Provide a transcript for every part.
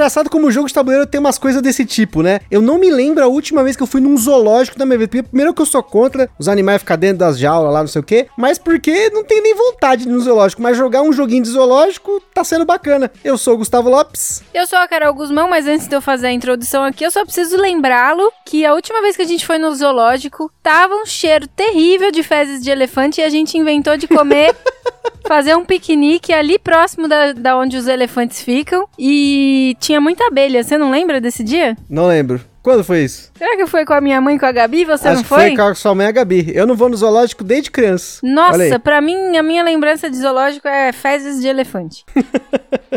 Engraçado como o jogo de tabuleiro tem umas coisas desse tipo, né? Eu não me lembro a última vez que eu fui num zoológico da minha vida. Primeiro que eu sou contra os animais ficar dentro das jaulas lá, não sei o quê, mas porque não tenho nem vontade no zoológico. Mas jogar um joguinho de zoológico tá sendo bacana. Eu sou o Gustavo Lopes. Eu sou a Carol Guzmão, mas antes de eu fazer a introdução aqui, eu só preciso lembrá-lo que a última vez que a gente foi no zoológico, tava um cheiro terrível de fezes de elefante e a gente inventou de comer fazer um piquenique ali próximo da, da onde os elefantes ficam. E tinha muita abelha. Você não lembra desse dia? Não lembro. Quando foi isso? Será que foi com a minha mãe e com a Gabi? Você Acho não foi? foi com a sua mãe e a Gabi. Eu não vou no zoológico desde criança. Nossa, pra mim, a minha lembrança de zoológico é fezes de elefante.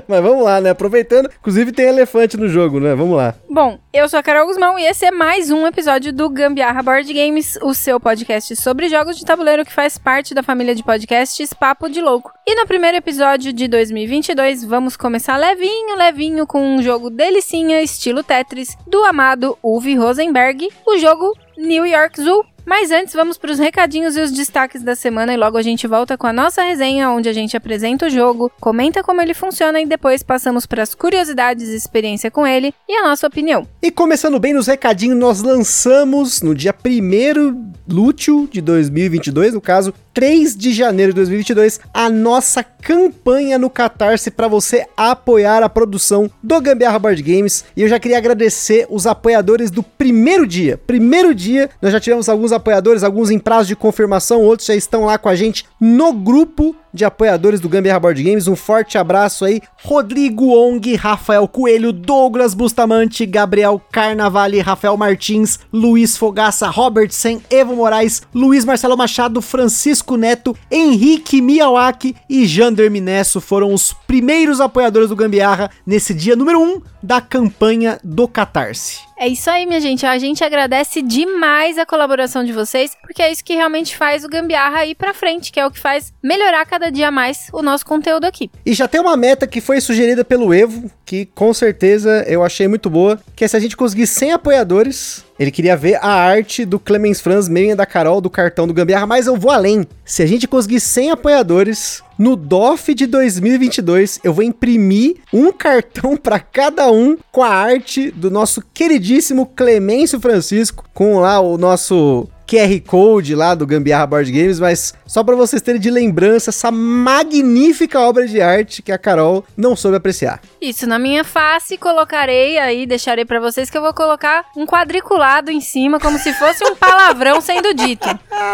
Mas vamos lá, né? Aproveitando, inclusive tem elefante no jogo, né? Vamos lá. Bom, eu sou a Carol Guzmão e esse é mais um episódio do Gambiarra Board Games, o seu podcast sobre jogos de tabuleiro que faz parte da família de podcasts Papo de Louco. E no primeiro episódio de 2022, vamos começar levinho, levinho com um jogo delicinha, estilo Tetris, do amado Uwe Rosenberg, o jogo New York Zoo. Mas antes, vamos para os recadinhos e os destaques da semana e logo a gente volta com a nossa resenha, onde a gente apresenta o jogo, comenta como ele funciona e depois passamos para as curiosidades e experiência com ele e a nossa opinião. E começando bem nos recadinhos, nós lançamos no dia 1 lúteo de 2022, no caso 3 de janeiro de 2022, a nossa campanha no Catarse para você apoiar a produção do Gambiarra Board Games. E eu já queria agradecer os apoiadores do primeiro dia. Primeiro dia, nós já tivemos alguns apoiadores, alguns em prazo de confirmação, outros já estão lá com a gente no grupo de apoiadores do Gambiarra Board Games. Um forte abraço aí. Rodrigo Ong, Rafael Coelho, Douglas Bustamante, Gabriel Carnavale, Rafael Martins, Luiz Fogaça, Robertsen, Evo Moraes, Luiz Marcelo Machado, Francisco Neto, Henrique Miyawaki e Jander Minesso foram os primeiros apoiadores do Gambiarra nesse dia número 1 um da campanha do Catarse. É isso aí, minha gente. A gente agradece demais a colaboração de vocês, porque é isso que realmente faz o Gambiarra ir pra frente, que é o que faz melhorar cada dia mais o nosso conteúdo aqui. E já tem uma meta que foi sugerida pelo Evo, que com certeza eu achei muito boa, que é se a gente conseguir 100 apoiadores, ele queria ver a arte do Clemens Franz, meia da Carol, do cartão do Gambiarra, mas eu vou além. Se a gente conseguir 100 apoiadores, no DOF de 2022, eu vou imprimir um cartão para cada um com a arte do nosso queridíssimo Clemêncio Francisco, com lá o nosso QR Code lá do Gambiarra Board Games, mas só para vocês terem de lembrança essa magnífica obra de arte que a Carol não soube apreciar. Isso, na minha face colocarei aí, deixarei pra vocês que eu vou colocar um quadriculado em cima, como se fosse um palavrão sendo dito.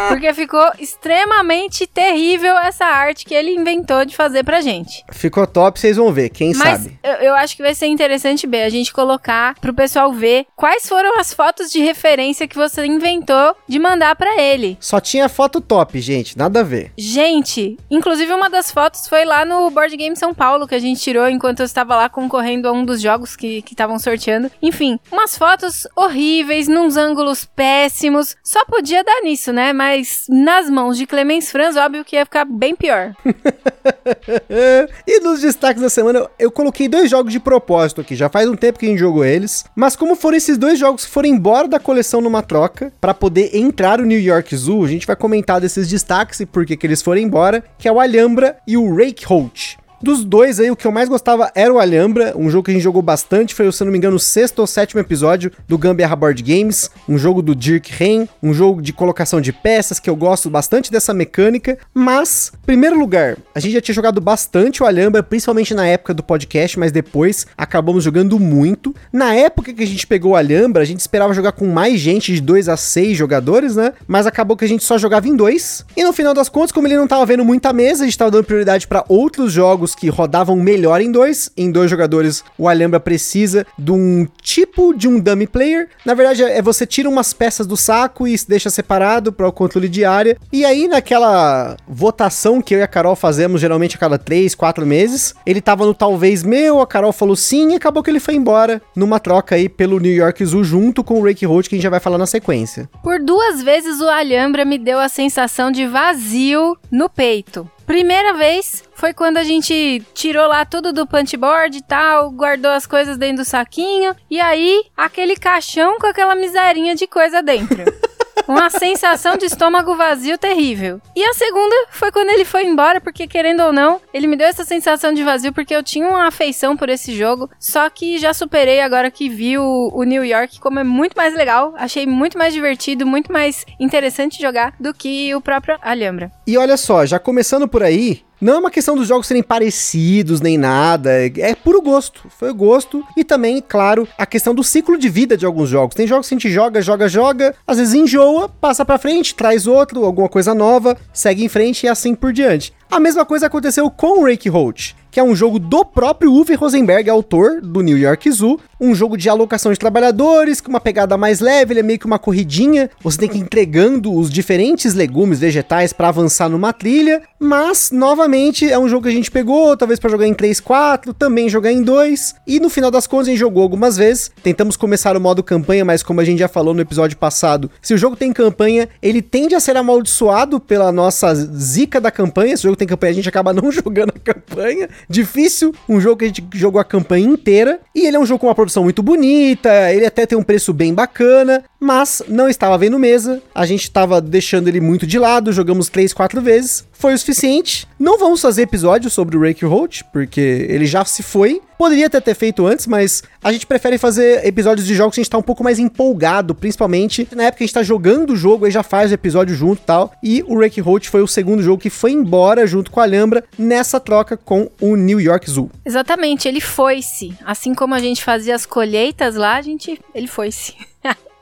Porque ficou extremamente terrível essa arte que ele inventou de fazer pra gente. Ficou top, vocês vão ver, quem Mas sabe. eu, eu acho que vai ser interessante, B, a gente colocar pro pessoal ver quais foram as fotos de referência que você inventou de mandar pra ele. Só tinha foto top, gente, nada a ver. Gente, inclusive uma das fotos foi lá no Board Game São Paulo que a gente tirou enquanto eu estava lá concorrendo a um dos jogos que estavam sorteando. Enfim, umas fotos horríveis, nos ângulos péssimos. Só podia dar nisso, né? Mas nas mãos de Clemens Franz, óbvio que ia ficar bem pior. e nos destaques da semana, eu coloquei dois jogos de propósito aqui. Já faz um tempo que a gente jogou eles. Mas como foram esses dois jogos que foram embora da coleção numa troca, para poder entrar o New York Zoo, a gente vai comentar desses destaques e por que eles foram embora, que é o Alhambra e o Rake Holt. Dos dois aí, o que eu mais gostava era o Alhambra, um jogo que a gente jogou bastante, foi, se não me engano, o sexto ou sétimo episódio do Gambiarra Board Games, um jogo do Dirk Ren, um jogo de colocação de peças, que eu gosto bastante dessa mecânica, mas, primeiro lugar, a gente já tinha jogado bastante o Alhambra, principalmente na época do podcast, mas depois acabamos jogando muito. Na época que a gente pegou o Alhambra, a gente esperava jogar com mais gente, de 2 a 6 jogadores, né? Mas acabou que a gente só jogava em dois. E no final das contas, como ele não tava vendo muita mesa, a gente tava dando prioridade para outros jogos que rodavam melhor em dois. Em dois jogadores, o Alhambra precisa de um tipo de um dummy player. Na verdade, é você tira umas peças do saco e deixa separado para o controle de área. E aí, naquela votação que eu e a Carol fazemos geralmente a cada três, quatro meses, ele tava no talvez meu, a Carol falou sim e acabou que ele foi embora numa troca aí pelo New York Zoo junto com o Rake Holt, que a gente já vai falar na sequência. Por duas vezes o Alhambra me deu a sensação de vazio no peito. Primeira vez foi quando a gente tirou lá tudo do punchboard e tal, guardou as coisas dentro do saquinho, e aí aquele caixão com aquela miserinha de coisa dentro. Uma sensação de estômago vazio terrível. E a segunda foi quando ele foi embora, porque querendo ou não, ele me deu essa sensação de vazio porque eu tinha uma afeição por esse jogo. Só que já superei agora que vi o, o New York, como é muito mais legal. Achei muito mais divertido, muito mais interessante jogar do que o próprio Alhambra. E olha só, já começando por aí, não é uma questão dos jogos serem parecidos nem nada, é puro gosto. Foi gosto e também, claro, a questão do ciclo de vida de alguns jogos. Tem jogos que a gente joga, joga, joga, às vezes enjoa, passa para frente, traz outro, alguma coisa nova, segue em frente e assim por diante. A mesma coisa aconteceu com o Rake Holt que é um jogo do próprio Uwe Rosenberg, autor do New York Zoo, um jogo de alocação de trabalhadores, com uma pegada mais leve, ele é meio que uma corridinha, você tem que ir entregando os diferentes legumes, vegetais para avançar numa trilha, mas novamente é um jogo que a gente pegou, talvez para jogar em 3, 4, também jogar em 2, e no final das contas a gente jogou algumas vezes, tentamos começar o modo campanha, mas como a gente já falou no episódio passado, se o jogo tem campanha, ele tende a ser amaldiçoado pela nossa zica da campanha, se o jogo tem campanha a gente acaba não jogando a campanha, difícil, um jogo que a gente jogou a campanha inteira, e ele é um jogo com uma produção muito bonita, ele até tem um preço bem bacana, mas não estava vendo mesa, a gente estava deixando ele muito de lado, jogamos 3, 4 vezes, foi o suficiente. Não vamos fazer episódio sobre o Rake Holt, porque ele já se foi. Poderia até ter feito antes, mas a gente prefere fazer episódios de jogos que a gente tá um pouco mais empolgado, principalmente na época que a gente tá jogando o jogo, aí já faz o episódio junto e tal. E o Rake Holt foi o segundo jogo que foi embora junto com a Alhambra nessa troca com o New York Zoo. Exatamente, ele foi-se. Assim como a gente fazia as colheitas lá, a gente. Ele foi-se.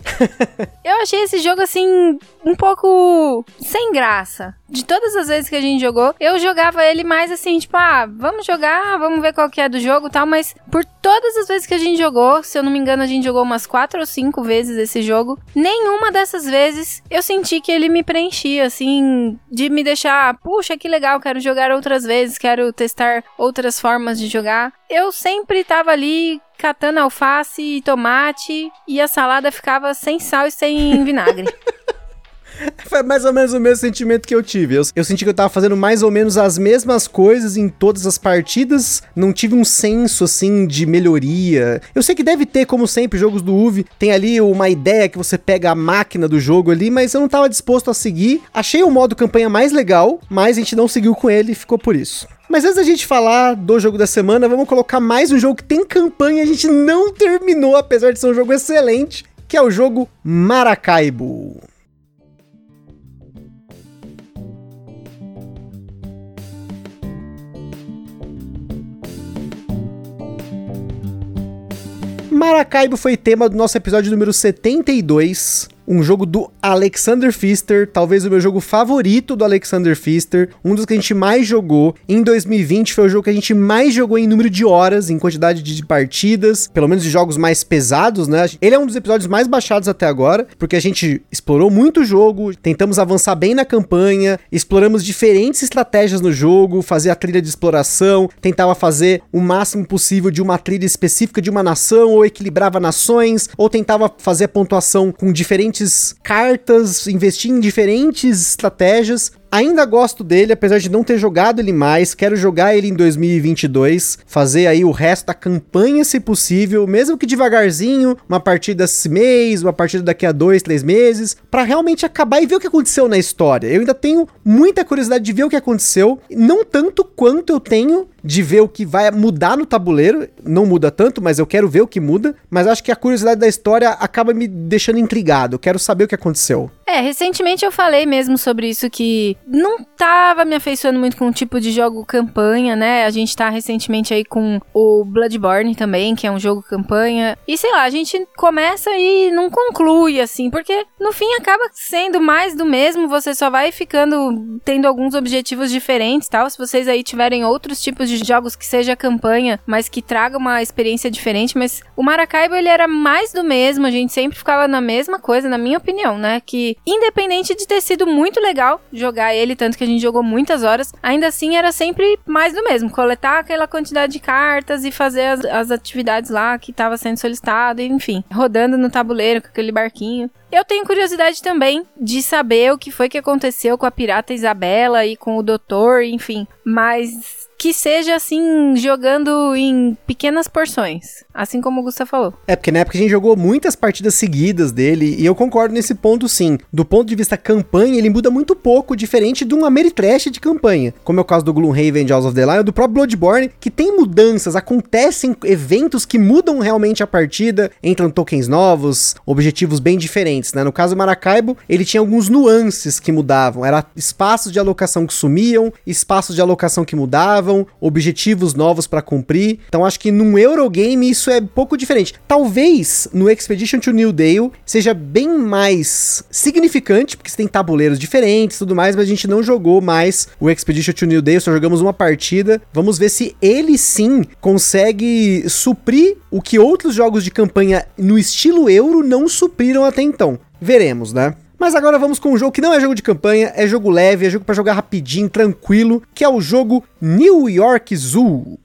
eu achei esse jogo assim um pouco sem graça. De todas as vezes que a gente jogou, eu jogava ele mais assim, tipo, ah, vamos jogar, vamos ver qual que é do jogo, tal, mas por todas as vezes que a gente jogou, se eu não me engano, a gente jogou umas quatro ou cinco vezes esse jogo, nenhuma dessas vezes eu senti que ele me preenchia assim, de me deixar, puxa, que legal, quero jogar outras vezes, quero testar outras formas de jogar. Eu sempre tava ali catando alface e tomate e a salada ficava sem sal e sem vinagre. Foi mais ou menos o mesmo sentimento que eu tive. Eu, eu, senti que eu tava fazendo mais ou menos as mesmas coisas em todas as partidas. Não tive um senso, assim, de melhoria. Eu sei que deve ter, como sempre, jogos do UV. Tem ali uma ideia que você pega a máquina do jogo ali, mas eu não tava disposto a seguir. Achei o modo campanha mais legal, mas a gente não seguiu com ele e ficou por isso. Mas antes da gente falar do jogo da semana, vamos colocar mais um jogo que tem campanha e a gente não terminou, apesar de ser um jogo excelente, que é o jogo Maracaibo. Maracaibo foi tema do nosso episódio número 72, um jogo do Alexander Pfister, talvez o meu jogo favorito do Alexander Pfister, um dos que a gente mais jogou. Em 2020 foi o jogo que a gente mais jogou em número de horas, em quantidade de partidas, pelo menos de jogos mais pesados, né? Ele é um dos episódios mais baixados até agora, porque a gente explorou muito o jogo, tentamos avançar bem na campanha, exploramos diferentes estratégias no jogo, fazer a trilha de exploração, tentava fazer o máximo possível de uma trilha específica de uma nação, ou equilibrava nações, ou tentava fazer a pontuação com diferentes diferentes cartas, investir em diferentes estratégias Ainda gosto dele, apesar de não ter jogado ele mais. Quero jogar ele em 2022, fazer aí o resto da campanha, se possível, mesmo que devagarzinho, uma partida esse mês, uma partida daqui a dois, três meses, para realmente acabar e ver o que aconteceu na história. Eu ainda tenho muita curiosidade de ver o que aconteceu, não tanto quanto eu tenho de ver o que vai mudar no tabuleiro. Não muda tanto, mas eu quero ver o que muda. Mas acho que a curiosidade da história acaba me deixando intrigado. Eu quero saber o que aconteceu. É, recentemente eu falei mesmo sobre isso que não tava me afeiçoando muito com o tipo de jogo campanha, né? A gente tá recentemente aí com o Bloodborne também, que é um jogo campanha. E sei lá, a gente começa e não conclui assim, porque no fim acaba sendo mais do mesmo, você só vai ficando tendo alguns objetivos diferentes, tal. Se vocês aí tiverem outros tipos de jogos que seja campanha, mas que traga uma experiência diferente, mas o Maracaibo ele era mais do mesmo, a gente sempre ficava na mesma coisa, na minha opinião, né? Que independente de ter sido muito legal jogar ele, tanto que a gente jogou muitas horas, ainda assim era sempre mais do mesmo, coletar aquela quantidade de cartas e fazer as, as atividades lá que estava sendo solicitado, enfim, rodando no tabuleiro com aquele barquinho. Eu tenho curiosidade também de saber o que foi que aconteceu com a pirata Isabela e com o doutor, enfim. Mas que seja assim, jogando em pequenas porções. Assim como o Gustavo falou. É, porque na época a gente jogou muitas partidas seguidas dele, e eu concordo nesse ponto sim. Do ponto de vista campanha, ele muda muito pouco, diferente de um Ameritrash de campanha. Como é o caso do Gloomhaven House of the Lion, do próprio Bloodborne, que tem mudanças, acontecem eventos que mudam realmente a partida, entram tokens novos, objetivos bem diferentes, né? No caso do Maracaibo, ele tinha alguns nuances que mudavam. Era espaços de alocação que sumiam, espaços de alocação que mudavam, objetivos novos para cumprir. Então acho que num Eurogame isso é pouco diferente. Talvez no Expedition to New Dale seja bem mais significante, porque você tem tabuleiros diferentes e tudo mais, mas a gente não jogou mais o Expedition to New Dale, só jogamos uma partida. Vamos ver se ele sim consegue suprir o que outros jogos de campanha no estilo euro não supriram até então. Veremos, né? Mas agora vamos com um jogo que não é jogo de campanha, é jogo leve, é jogo para jogar rapidinho, tranquilo, que é o jogo New York Zoo.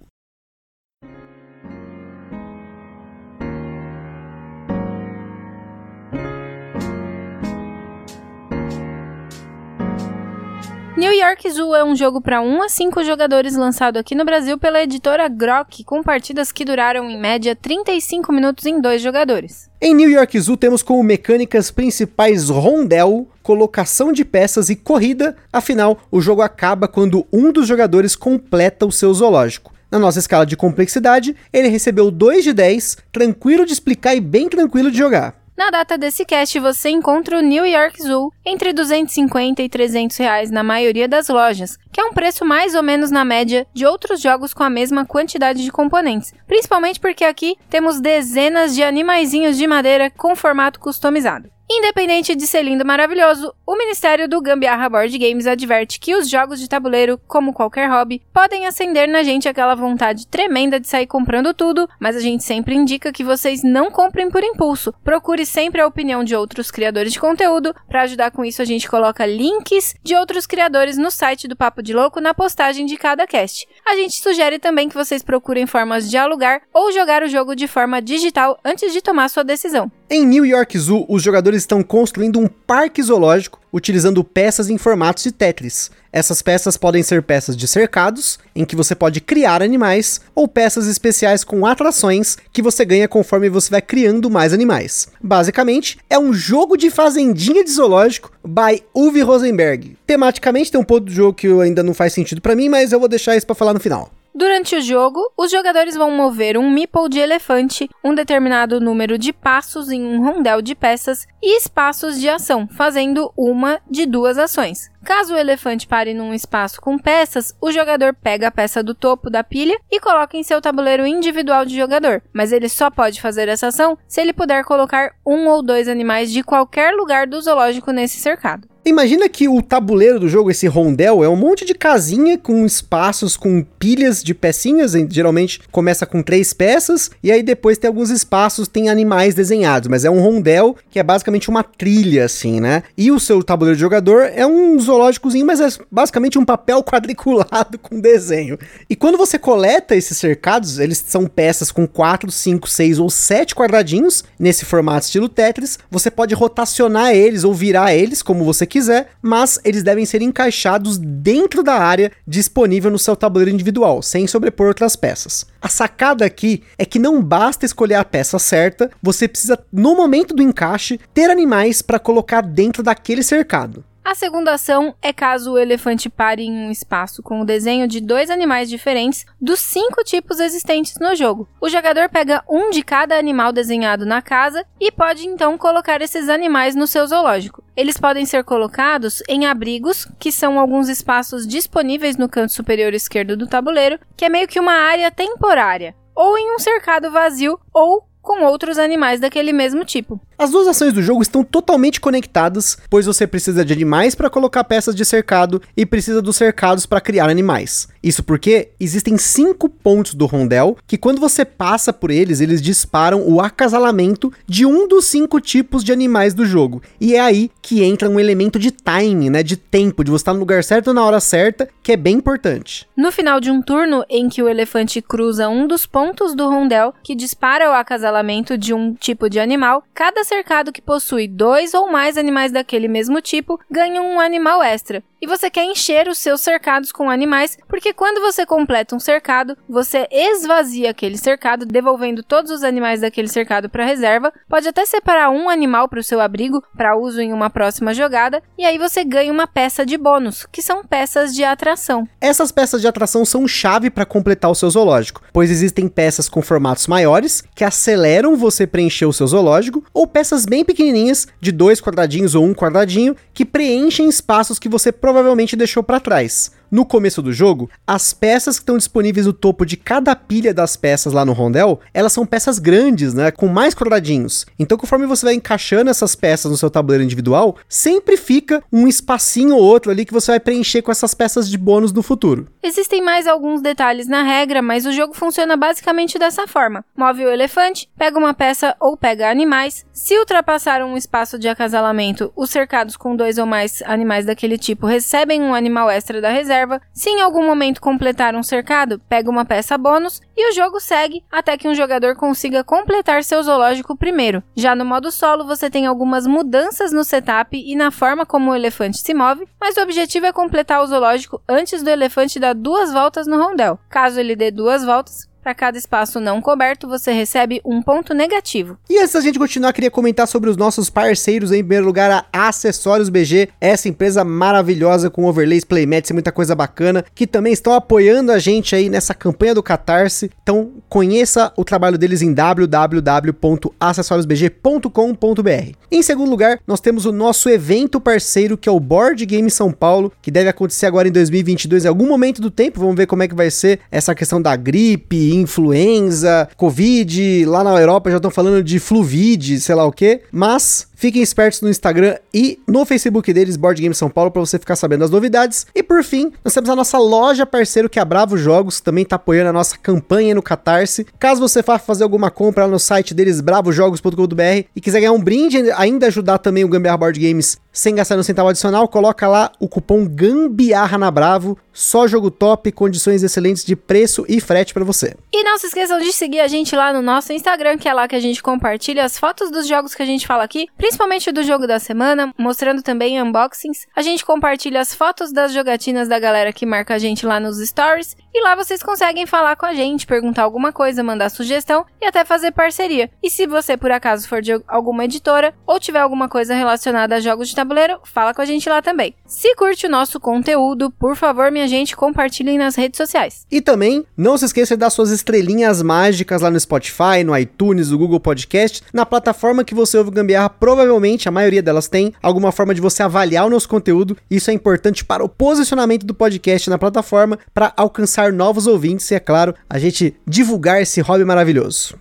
New York Zoo é um jogo para 1 a 5 jogadores lançado aqui no Brasil pela editora Grok, com partidas que duraram em média 35 minutos em dois jogadores. Em New York Zoo temos como mecânicas principais rondel, colocação de peças e corrida, afinal, o jogo acaba quando um dos jogadores completa o seu zoológico. Na nossa escala de complexidade, ele recebeu 2 de 10, tranquilo de explicar e bem tranquilo de jogar. Na data desse cast, você encontra o New York Zoo entre 250 e 300 reais na maioria das lojas, que é um preço mais ou menos na média de outros jogos com a mesma quantidade de componentes, principalmente porque aqui temos dezenas de animaizinhos de madeira com formato customizado. Independente de ser lindo maravilhoso, o Ministério do Gambiarra Board Games adverte que os jogos de tabuleiro, como qualquer hobby, podem acender na gente aquela vontade tremenda de sair comprando tudo, mas a gente sempre indica que vocês não comprem por impulso. Procure sempre a opinião de outros criadores de conteúdo. Para ajudar com isso, a gente coloca links de outros criadores no site do Papo de Louco na postagem de cada cast. A gente sugere também que vocês procurem formas de alugar ou jogar o jogo de forma digital antes de tomar sua decisão. Em New York Zoo, os jogadores estão construindo um parque zoológico utilizando peças em formatos de Tetris. Essas peças podem ser peças de cercados, em que você pode criar animais, ou peças especiais com atrações que você ganha conforme você vai criando mais animais. Basicamente, é um jogo de fazendinha de zoológico by Uwe Rosenberg. Tematicamente tem um ponto do jogo que ainda não faz sentido para mim, mas eu vou deixar isso para falar no final. Durante o jogo, os jogadores vão mover um meeple de elefante, um determinado número de passos em um rondel de peças e espaços de ação, fazendo uma de duas ações. Caso o elefante pare num espaço com peças, o jogador pega a peça do topo da pilha e coloca em seu tabuleiro individual de jogador, mas ele só pode fazer essa ação se ele puder colocar um ou dois animais de qualquer lugar do zoológico nesse cercado. Imagina que o tabuleiro do jogo, esse rondel, é um monte de casinha com espaços com pilhas de pecinhas. Geralmente começa com três peças, e aí depois tem alguns espaços, tem animais desenhados. Mas é um rondel que é basicamente uma trilha, assim, né? E o seu tabuleiro de jogador é um zoológicozinho, mas é basicamente um papel quadriculado com desenho. E quando você coleta esses cercados, eles são peças com 4, 5, 6 ou 7 quadradinhos, nesse formato estilo Tetris. Você pode rotacionar eles ou virar eles, como você quiser, mas eles devem ser encaixados dentro da área disponível no seu tabuleiro individual, sem sobrepor outras peças. A sacada aqui é que não basta escolher a peça certa, você precisa, no momento do encaixe, ter animais para colocar dentro daquele cercado. A segunda ação é caso o elefante pare em um espaço com o desenho de dois animais diferentes dos cinco tipos existentes no jogo. O jogador pega um de cada animal desenhado na casa e pode então colocar esses animais no seu zoológico. Eles podem ser colocados em abrigos, que são alguns espaços disponíveis no canto superior esquerdo do tabuleiro, que é meio que uma área temporária, ou em um cercado vazio ou com outros animais daquele mesmo tipo. As duas ações do jogo estão totalmente conectadas, pois você precisa de animais para colocar peças de cercado e precisa dos cercados para criar animais. Isso porque existem cinco pontos do rondel que, quando você passa por eles, eles disparam o acasalamento de um dos cinco tipos de animais do jogo. E é aí que entra um elemento de time, né, de tempo, de você estar no lugar certo na hora certa, que é bem importante. No final de um turno em que o elefante cruza um dos pontos do rondel que dispara o acasalamento de um tipo de animal, cada cercado que possui dois ou mais animais daquele mesmo tipo ganha um animal extra. E você quer encher os seus cercados com animais, porque quando você completa um cercado, você esvazia aquele cercado, devolvendo todos os animais daquele cercado para a reserva. Pode até separar um animal para o seu abrigo para uso em uma próxima jogada, e aí você ganha uma peça de bônus, que são peças de atração. Essas peças de atração são chave para completar o seu zoológico, pois existem peças com formatos maiores que aceleram você preencher o seu zoológico, ou peças bem pequenininhas, de dois quadradinhos ou um quadradinho, que preenchem espaços que você provavelmente deixou para trás no começo do jogo, as peças que estão disponíveis no topo de cada pilha das peças lá no rondel, elas são peças grandes, né, com mais quadradinhos. Então, conforme você vai encaixando essas peças no seu tabuleiro individual, sempre fica um espacinho ou outro ali que você vai preencher com essas peças de bônus no futuro. Existem mais alguns detalhes na regra, mas o jogo funciona basicamente dessa forma: move o elefante, pega uma peça ou pega animais. Se ultrapassar um espaço de acasalamento, os cercados com dois ou mais animais daquele tipo recebem um animal extra da reserva reserva. Se em algum momento completar um cercado, pega uma peça bônus e o jogo segue até que um jogador consiga completar seu zoológico primeiro. Já no modo solo, você tem algumas mudanças no setup e na forma como o elefante se move, mas o objetivo é completar o zoológico antes do elefante dar duas voltas no rondel. Caso ele dê duas voltas, para cada espaço não coberto, você recebe um ponto negativo. E antes da gente continuar, queria comentar sobre os nossos parceiros. Em primeiro lugar, a Acessórios BG, essa empresa maravilhosa com overlays, playmats e muita coisa bacana, que também estão apoiando a gente aí nessa campanha do Catarse. Então, conheça o trabalho deles em www.acessoriosbg.com.br. Em segundo lugar, nós temos o nosso evento parceiro, que é o Board Game São Paulo, que deve acontecer agora em 2022, em algum momento do tempo. Vamos ver como é que vai ser essa questão da gripe influenza, Covid, lá na Europa já estão falando de fluvid, sei lá o que, mas Fiquem espertos no Instagram e no Facebook deles, Board Game São Paulo, para você ficar sabendo das novidades. E por fim, nós temos a nossa loja parceiro que é a Bravo Jogos, que também está apoiando a nossa campanha no Catarse. Caso você vá fazer alguma compra lá no site deles, bravojogos.com.br, e quiser ganhar um brinde, ainda ajudar também o Gambiarra Board Games sem gastar um centavo adicional, coloca lá o cupom GAMBIARRA na Bravo, só jogo top, condições excelentes de preço e frete para você. E não se esqueçam de seguir a gente lá no nosso Instagram, que é lá que a gente compartilha as fotos dos jogos que a gente fala aqui, principalmente do jogo da semana, mostrando também unboxings. A gente compartilha as fotos das jogatinas da galera que marca a gente lá nos stories. E lá vocês conseguem falar com a gente, perguntar alguma coisa, mandar sugestão e até fazer parceria. E se você por acaso for de alguma editora ou tiver alguma coisa relacionada a jogos de tabuleiro, fala com a gente lá também. Se curte o nosso conteúdo, por favor, minha gente, compartilhem nas redes sociais. E também não se esqueça de dar suas estrelinhas mágicas lá no Spotify, no iTunes, no Google Podcast, na plataforma que você ouve o Gambiarra, provavelmente a maioria delas tem alguma forma de você avaliar o nosso conteúdo. Isso é importante para o posicionamento do podcast na plataforma, para alcançar novos ouvintes e, é claro, a gente divulgar esse hobby maravilhoso.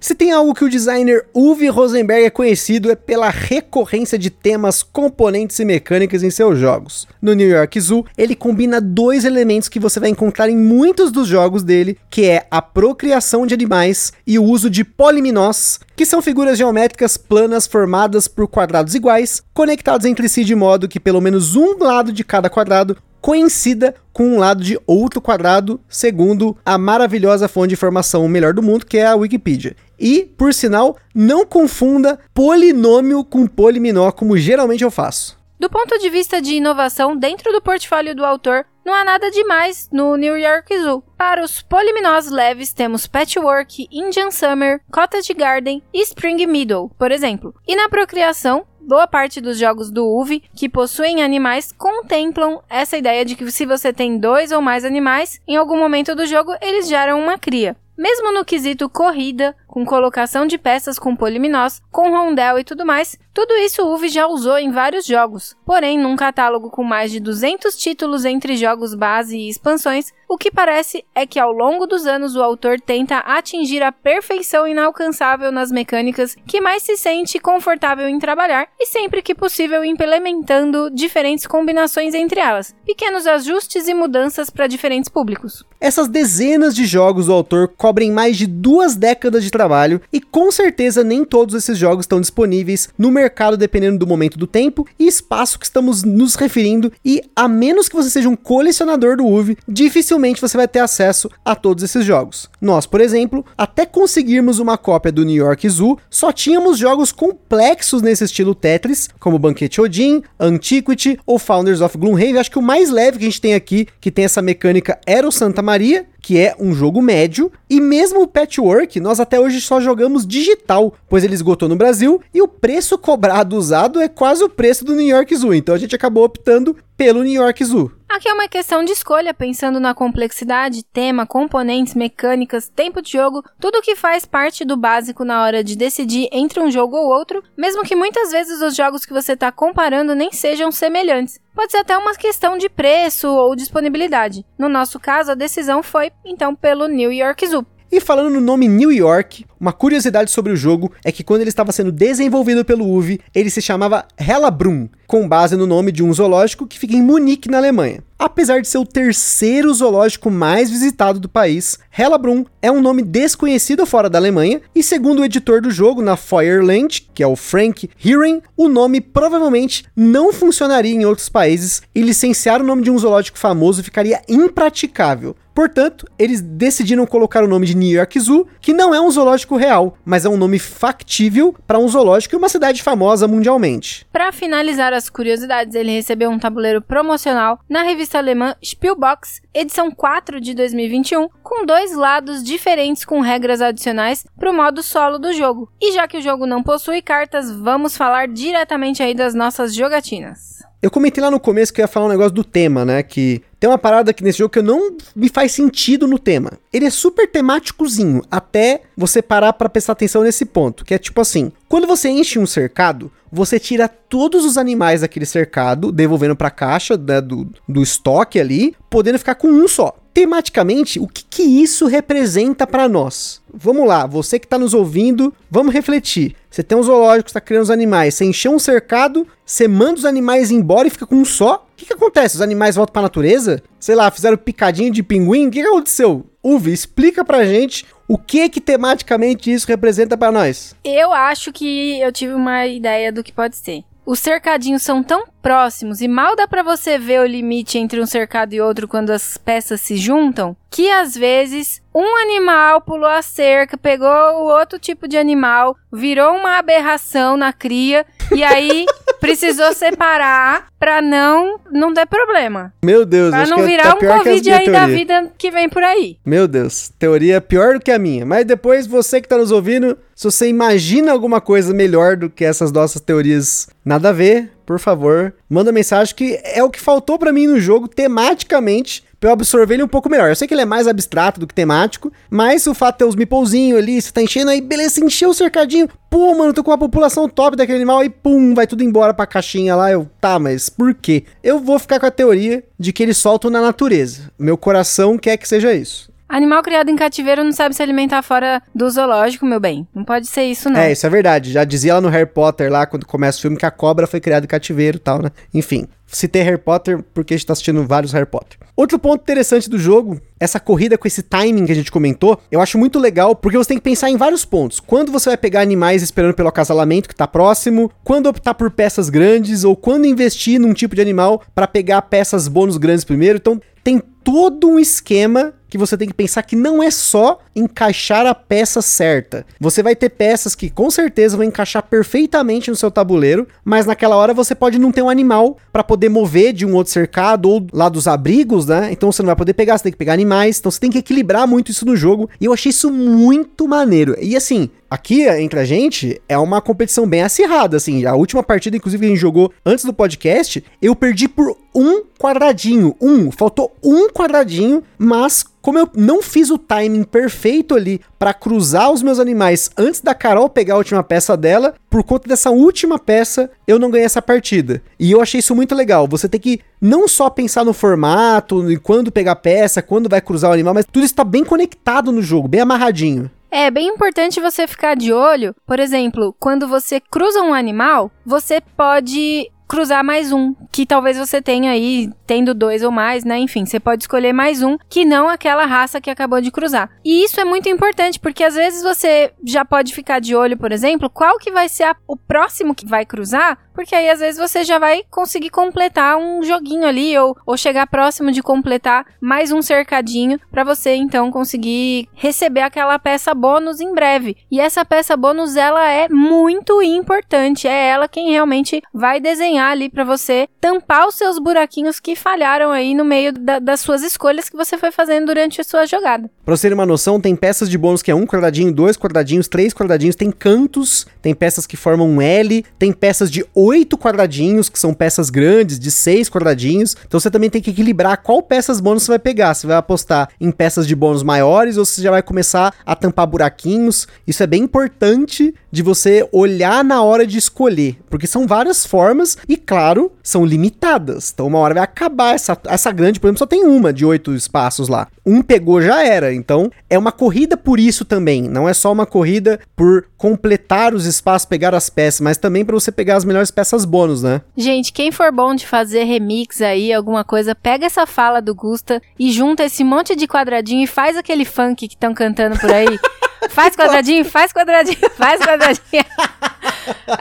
Se tem algo que o designer Uwe Rosenberg é conhecido é pela recorrência de temas, componentes e mecânicas em seus jogos. No New York Zoo, ele combina dois elementos que você vai encontrar em muitos dos jogos dele, que é a procriação de animais e o uso de poliminós, que são figuras geométricas planas formadas por quadrados iguais, conectados entre si de modo que pelo menos um lado de cada quadrado coincida com um lado de outro quadrado, segundo a maravilhosa fonte de informação melhor do mundo, que é a Wikipedia. E, por sinal, não confunda polinômio com poliminó, como geralmente eu faço. Do ponto de vista de inovação dentro do portfólio do autor, não há nada demais no New York Zoo. Para os poliminós leves, temos Patchwork, Indian Summer, Cottage Garden e Spring Meadow, por exemplo. E na procriação, boa parte dos jogos do UV que possuem animais contemplam essa ideia de que se você tem dois ou mais animais, em algum momento do jogo eles geram uma cria. Mesmo no quesito corrida, com colocação de peças com poliminós, com rondel e tudo mais, tudo isso o UV já usou em vários jogos. Porém, num catálogo com mais de 200 títulos entre jogos base e expansões, o que parece é que ao longo dos anos o autor tenta atingir a perfeição inalcançável nas mecânicas que mais se sente confortável em trabalhar e sempre que possível implementando diferentes combinações entre elas, pequenos ajustes e mudanças para diferentes públicos. Essas dezenas de jogos o autor cobrem mais de duas décadas de trabalho e com certeza nem todos esses jogos estão disponíveis no mercado dependendo do momento do tempo e espaço que estamos nos referindo e a menos que você seja um colecionador do UV, dificilmente você vai ter acesso a todos esses jogos. Nós, por exemplo, até conseguirmos uma cópia do New York Zoo, só tínhamos jogos complexos nesse estilo Tetris, como Banquete Odin, Antiquity ou Founders of Gloomhaven. Acho que o mais leve que a gente tem aqui, que tem essa mecânica, era o Santa Maria, que é um jogo médio, e mesmo o Patchwork, nós até hoje só jogamos digital, pois ele esgotou no Brasil e o preço cobrado usado é quase o preço do New York Zoo, então a gente acabou optando pelo New York Zoo. Aqui é uma questão de escolha, pensando na complexidade, tema, componentes, mecânicas, tempo de jogo, tudo que faz parte do básico na hora de decidir entre um jogo ou outro, mesmo que muitas vezes os jogos que você está comparando nem sejam semelhantes. Pode ser até uma questão de preço ou disponibilidade. No nosso caso, a decisão foi então pelo New York Zoo. E falando no nome New York, uma curiosidade sobre o jogo é que quando ele estava sendo desenvolvido pelo UV, ele se chamava Hellabrunn, com base no nome de um zoológico que fica em Munique, na Alemanha. Apesar de ser o terceiro zoológico mais visitado do país, Hellabrunn é um nome desconhecido fora da Alemanha, e segundo o editor do jogo na Feuerland, que é o Frank Heeren, o nome provavelmente não funcionaria em outros países e licenciar o nome de um zoológico famoso ficaria impraticável. Portanto, eles decidiram colocar o nome de New York Zoo, que não é um zoológico real, mas é um nome factível para um zoológico e uma cidade famosa mundialmente. Para finalizar as curiosidades, ele recebeu um tabuleiro promocional na revista alemã Spielbox, edição 4 de 2021, com dois lados diferentes com regras adicionais para o modo solo do jogo. E já que o jogo não possui cartas, vamos falar diretamente aí das nossas jogatinas. Eu comentei lá no começo que eu ia falar um negócio do tema, né? Que tem uma parada aqui nesse jogo que não me faz sentido no tema. Ele é super temáticozinho, até você parar para prestar atenção nesse ponto, que é tipo assim, quando você enche um cercado, você tira todos os animais daquele cercado, devolvendo para a caixa né, do, do estoque ali, podendo ficar com um só. Tematicamente, o que, que isso representa para nós? Vamos lá, você que está nos ouvindo, vamos refletir. Você tem um zoológico, está criando os animais, você encheu um cercado, você manda os animais embora e fica com um só. O que, que acontece? Os animais voltam para a natureza? Sei lá, fizeram picadinho de pinguim? O que, que aconteceu? Uve, explica pra gente o que que tematicamente isso representa para nós. Eu acho que eu tive uma ideia do que pode ser. Os cercadinhos são tão próximos e mal dá para você ver o limite entre um cercado e outro quando as peças se juntam, que às vezes um animal pulou a cerca, pegou o outro tipo de animal, virou uma aberração na cria e aí precisou separar pra não não dar problema. Meu Deus, Pra acho não que é- virar tá um Covid aí da teorias. vida que vem por aí. Meu Deus, teoria pior do que a minha. Mas depois você que tá nos ouvindo, se você imagina alguma coisa melhor do que essas nossas teorias nada a ver, por favor, manda mensagem que é o que faltou pra mim no jogo tematicamente. Pra eu absorver ele um pouco melhor. Eu sei que ele é mais abstrato do que temático, mas o fato de ter os meeplezinhos ali, você tá enchendo aí, beleza, você encheu o cercadinho. Pô, mano, tô com uma população top daquele animal, aí pum, vai tudo embora pra caixinha lá. Eu, tá, mas por quê? Eu vou ficar com a teoria de que eles soltam na natureza. Meu coração quer que seja isso. Animal criado em cativeiro não sabe se alimentar fora do zoológico, meu bem. Não pode ser isso, não. É, isso é verdade. Já dizia lá no Harry Potter, lá quando começa o filme, que a cobra foi criada em cativeiro e tal, né? Enfim, citei Harry Potter porque a gente tá assistindo vários Harry Potter. Outro ponto interessante do jogo, essa corrida com esse timing que a gente comentou, eu acho muito legal porque você tem que pensar em vários pontos. Quando você vai pegar animais esperando pelo acasalamento que tá próximo, quando optar por peças grandes ou quando investir num tipo de animal para pegar peças bônus grandes primeiro. Então, tem todo um esquema que você tem que pensar que não é só encaixar a peça certa. Você vai ter peças que com certeza vão encaixar perfeitamente no seu tabuleiro, mas naquela hora você pode não ter um animal para poder mover de um outro cercado ou lá dos abrigos, né? Então você não vai poder pegar, você tem que pegar animais, então você tem que equilibrar muito isso no jogo. E eu achei isso muito maneiro. E assim, aqui entre a gente é uma competição bem acirrada, assim. A última partida, inclusive, que a gente jogou antes do podcast, eu perdi por um quadradinho. Um, faltou um quadradinho, mas como eu não fiz o timing perfeito ali para cruzar os meus animais antes da Carol pegar a última peça dela, por conta dessa última peça, eu não ganhei essa partida. E eu achei isso muito legal. Você tem que não só pensar no formato, em quando pegar a peça, quando vai cruzar o animal, mas tudo está bem conectado no jogo, bem amarradinho. É bem importante você ficar de olho. Por exemplo, quando você cruza um animal, você pode cruzar mais um, que talvez você tenha aí, tendo dois ou mais, né? Enfim, você pode escolher mais um, que não aquela raça que acabou de cruzar. E isso é muito importante, porque às vezes você já pode ficar de olho, por exemplo, qual que vai ser a, o próximo que vai cruzar, porque aí às vezes você já vai conseguir completar um joguinho ali, ou, ou chegar próximo de completar mais um cercadinho, para você então conseguir receber aquela peça bônus em breve. E essa peça bônus, ela é muito importante, é ela quem realmente vai desenhar ali para você tampar os seus buraquinhos que falharam aí no meio da, das suas escolhas que você foi fazendo durante a sua jogada. Pra você ter uma noção, tem peças de bônus que é um quadradinho, dois quadradinhos, três quadradinhos, tem cantos, tem peças que formam um L, tem peças de oito quadradinhos, que são peças grandes, de seis quadradinhos. Então você também tem que equilibrar qual peças bônus você vai pegar. Você vai apostar em peças de bônus maiores ou você já vai começar a tampar buraquinhos. Isso é bem importante de você olhar na hora de escolher, porque são várias formas e, claro, são limitadas. Então, uma hora vai acabar essa, essa grande, por exemplo, só tem uma de oito espaços lá. Um pegou já era. Então, é uma corrida por isso também. Não é só uma corrida por completar os espaços, pegar as peças, mas também para você pegar as melhores peças bônus, né? Gente, quem for bom de fazer remix aí, alguma coisa, pega essa fala do Gusta e junta esse monte de quadradinho e faz aquele funk que estão cantando por aí. Faz quadradinho, faz quadradinho, faz quadradinho.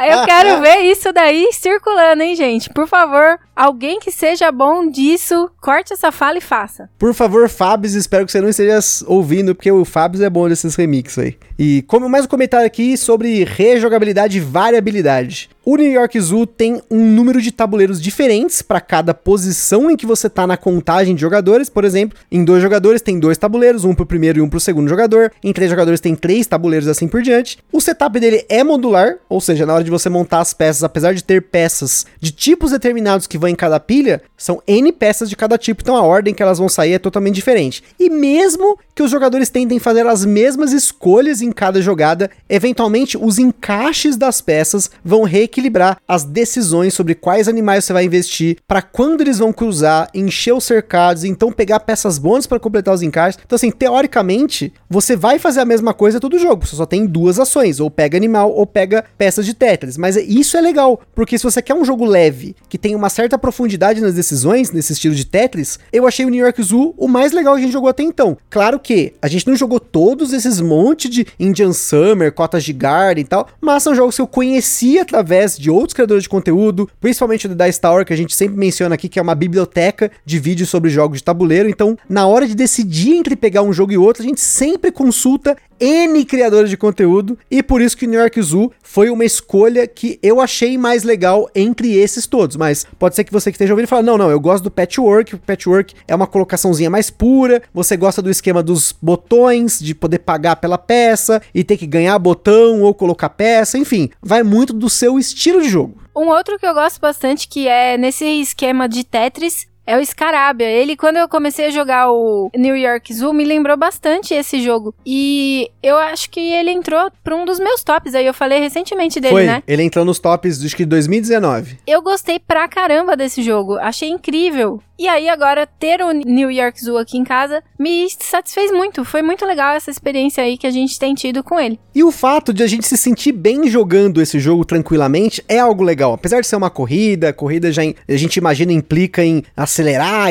Eu quero ver isso daí circulando, hein, gente? Por favor, alguém que seja bom disso, corte essa fala e faça. Por favor, Fabs, espero que você não esteja ouvindo, porque o Fabs é bom desses remixes aí. E como mais um comentário aqui sobre rejogabilidade e variabilidade. O New York Zoo tem um número de tabuleiros diferentes para cada posição em que você tá na contagem de jogadores. Por exemplo, em dois jogadores tem dois tabuleiros, um pro primeiro e um pro segundo jogador. Em três jogadores tem três tabuleiros assim por diante. O setup dele é modular, ou seja, na hora de você montar as peças, apesar de ter peças de tipos determinados que vão em cada pilha, são N peças de cada tipo, então a ordem que elas vão sair é totalmente diferente. E mesmo que os jogadores tentem fazer as mesmas escolhas em cada jogada, eventualmente os encaixes das peças vão reequilibrar as decisões sobre quais animais você vai investir, para quando eles vão cruzar, encher os cercados, então pegar peças bônus para completar os encaixes. Então assim, teoricamente, você vai fazer a mesma coisa todo jogo, você só tem duas ações, ou pega animal ou pega peças de Tetris, mas isso é legal, porque se você quer um jogo leve, que tem uma certa profundidade nas decisões, nesse estilo de Tetris, eu achei o New York Zoo o mais legal que a gente jogou até então. Claro que a gente não jogou todos esses monte de Indian Summer, Cotas de Garden e tal, mas são jogos que eu conheci através de outros criadores de conteúdo, principalmente do Dice Tower, que a gente sempre menciona aqui, que é uma biblioteca de vídeos sobre jogos de tabuleiro. Então, na hora de decidir entre pegar um jogo e outro, a gente sempre consulta N criadores de conteúdo e por isso que New York Zoo foi uma escolha que eu achei mais legal entre esses todos. Mas pode ser que você que esteja ouvindo fale, não, não, eu gosto do patchwork, o patchwork é uma colocaçãozinha mais pura, você gosta do esquema dos botões, de poder pagar pela peça e ter que ganhar botão ou colocar peça, enfim, vai muito do seu estilo de jogo. Um outro que eu gosto bastante, que é nesse esquema de Tetris, é o Scarabia. Ele, quando eu comecei a jogar o New York Zoo, me lembrou bastante esse jogo. E eu acho que ele entrou pra um dos meus tops. Aí eu falei recentemente dele, Foi, né? ele entrou nos tops, acho que 2019. Eu gostei pra caramba desse jogo. Achei incrível. E aí, agora, ter o New York Zoo aqui em casa me satisfez muito. Foi muito legal essa experiência aí que a gente tem tido com ele. E o fato de a gente se sentir bem jogando esse jogo tranquilamente é algo legal. Apesar de ser uma corrida, a corrida já a gente imagina implica em acelerar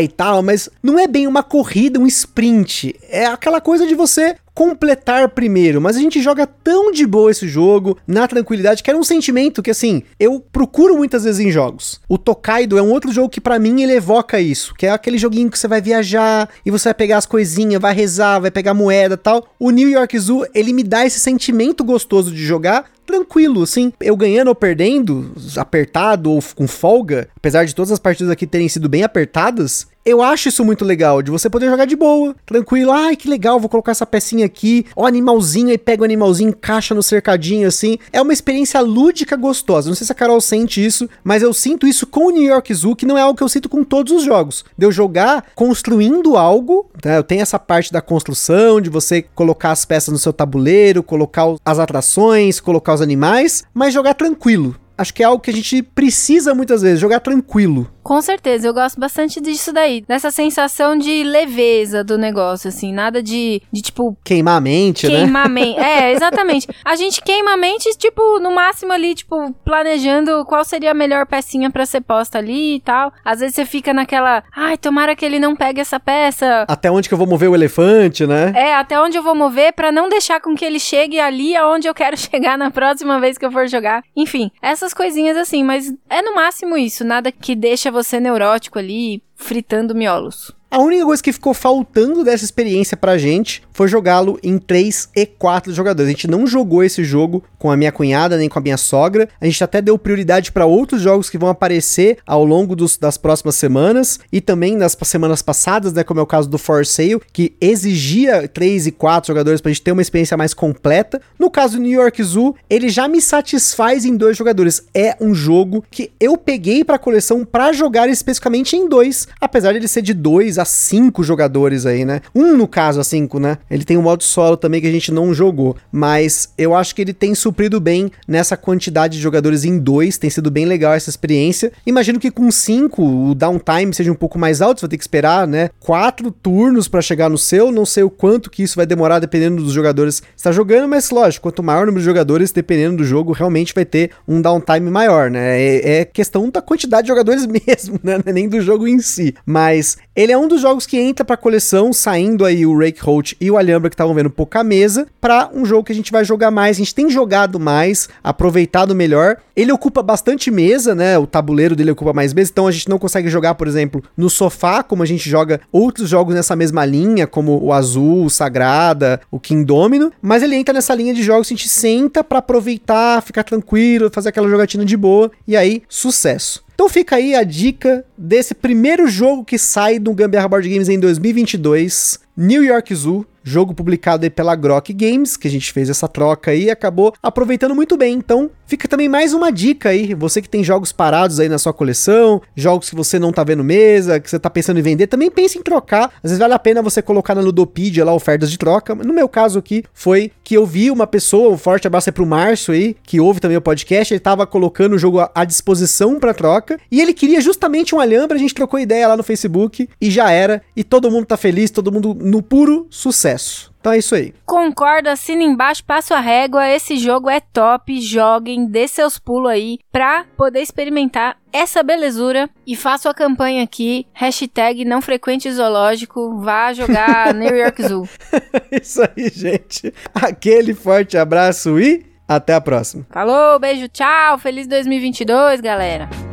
e tal, mas não é bem uma corrida, um sprint. É aquela coisa de você completar primeiro, mas a gente joga tão de boa esse jogo, na tranquilidade, que era um sentimento que assim, eu procuro muitas vezes em jogos. O Tokaido é um outro jogo que para mim ele evoca isso, que é aquele joguinho que você vai viajar e você vai pegar as coisinhas, vai rezar, vai pegar moeda, tal. O New York Zoo, ele me dá esse sentimento gostoso de jogar, tranquilo, assim. Eu ganhando ou perdendo, apertado ou com folga, apesar de todas as partidas aqui terem sido bem apertadas, eu acho isso muito legal, de você poder jogar de boa, tranquilo. Ai, que legal, vou colocar essa pecinha aqui. Ó, animalzinho, aí pega o animalzinho, encaixa no cercadinho, assim. É uma experiência lúdica gostosa. Não sei se a Carol sente isso, mas eu sinto isso com o New York Zoo, que não é algo que eu sinto com todos os jogos. De eu jogar construindo algo, né? Eu tenho essa parte da construção, de você colocar as peças no seu tabuleiro, colocar as atrações, colocar os animais, mas jogar tranquilo. Acho que é algo que a gente precisa muitas vezes, jogar tranquilo. Com certeza, eu gosto bastante disso daí. Dessa sensação de leveza do negócio, assim. Nada de, de tipo. Queimar a mente, queimar né? a mente. É, exatamente. A gente queima a mente, tipo, no máximo ali, tipo, planejando qual seria a melhor pecinha para ser posta ali e tal. Às vezes você fica naquela. Ai, tomara que ele não pegue essa peça. Até onde que eu vou mover o elefante, né? É, até onde eu vou mover para não deixar com que ele chegue ali aonde eu quero chegar na próxima vez que eu for jogar. Enfim, essas coisinhas assim, mas é no máximo isso, nada que deixa você neurótico ali, fritando miolos. A única coisa que ficou faltando dessa experiência pra gente foi jogá-lo em 3 e 4 jogadores. A gente não jogou esse jogo com a minha cunhada nem com a minha sogra. A gente até deu prioridade para outros jogos que vão aparecer ao longo dos, das próximas semanas e também nas semanas passadas, né, como é o caso do For Sale, que exigia 3 e 4 jogadores pra gente ter uma experiência mais completa. No caso do New York Zoo, ele já me satisfaz em dois jogadores. É um jogo que eu peguei para coleção para jogar especificamente em dois, apesar de ele ser de dois a cinco jogadores aí, né? Um no caso a cinco, né? Ele tem um modo solo também que a gente não jogou, mas eu acho que ele tem suprido bem nessa quantidade de jogadores em dois, tem sido bem legal essa experiência. Imagino que com cinco o downtime seja um pouco mais alto, você vai ter que esperar, né? Quatro turnos para chegar no seu, não sei o quanto que isso vai demorar dependendo dos jogadores que está jogando, mas lógico, quanto maior o número de jogadores, dependendo do jogo, realmente vai ter um downtime maior, né? É, é questão da quantidade de jogadores mesmo, né? É nem do jogo em si. Mas ele é um dos jogos que entra pra coleção, saindo aí o Rake Holt e o Alhambra que estavam vendo pouca mesa, para um jogo que a gente vai jogar mais. A gente tem jogado mais, aproveitado melhor. Ele ocupa bastante mesa, né? O tabuleiro dele ocupa mais mesa, então a gente não consegue jogar, por exemplo, no sofá, como a gente joga outros jogos nessa mesma linha, como o Azul, o Sagrada, o Kingdomino, mas ele entra nessa linha de jogos que a gente senta para aproveitar, ficar tranquilo, fazer aquela jogatina de boa, e aí, sucesso. Então fica aí a dica desse primeiro jogo que sai do Gambiarra Board Games em 2022, New York Zoo, jogo publicado aí pela Grok Games, que a gente fez essa troca aí e acabou aproveitando muito bem. Então, fica também mais uma dica aí, você que tem jogos parados aí na sua coleção, jogos que você não tá vendo mesa, que você tá pensando em vender, também pense em trocar. Às vezes vale a pena você colocar na Ludopedia lá ofertas de troca. No meu caso aqui foi que eu vi uma pessoa, um forte abraço aí pro Márcio aí, que ouve também o podcast, ele tava colocando o jogo à disposição para troca e ele queria justamente um alhambra, a gente trocou ideia lá no Facebook e já era, e todo mundo tá feliz, todo mundo no puro sucesso. Então é isso aí. Concordo, assina embaixo, passo a régua. Esse jogo é top. Joguem, dê seus pulos aí pra poder experimentar essa belezura. E faço a campanha aqui. Hashtag não frequente zoológico. Vá jogar New York Zoo. isso aí, gente. Aquele forte abraço e até a próxima. Falou, beijo, tchau. Feliz 2022, galera.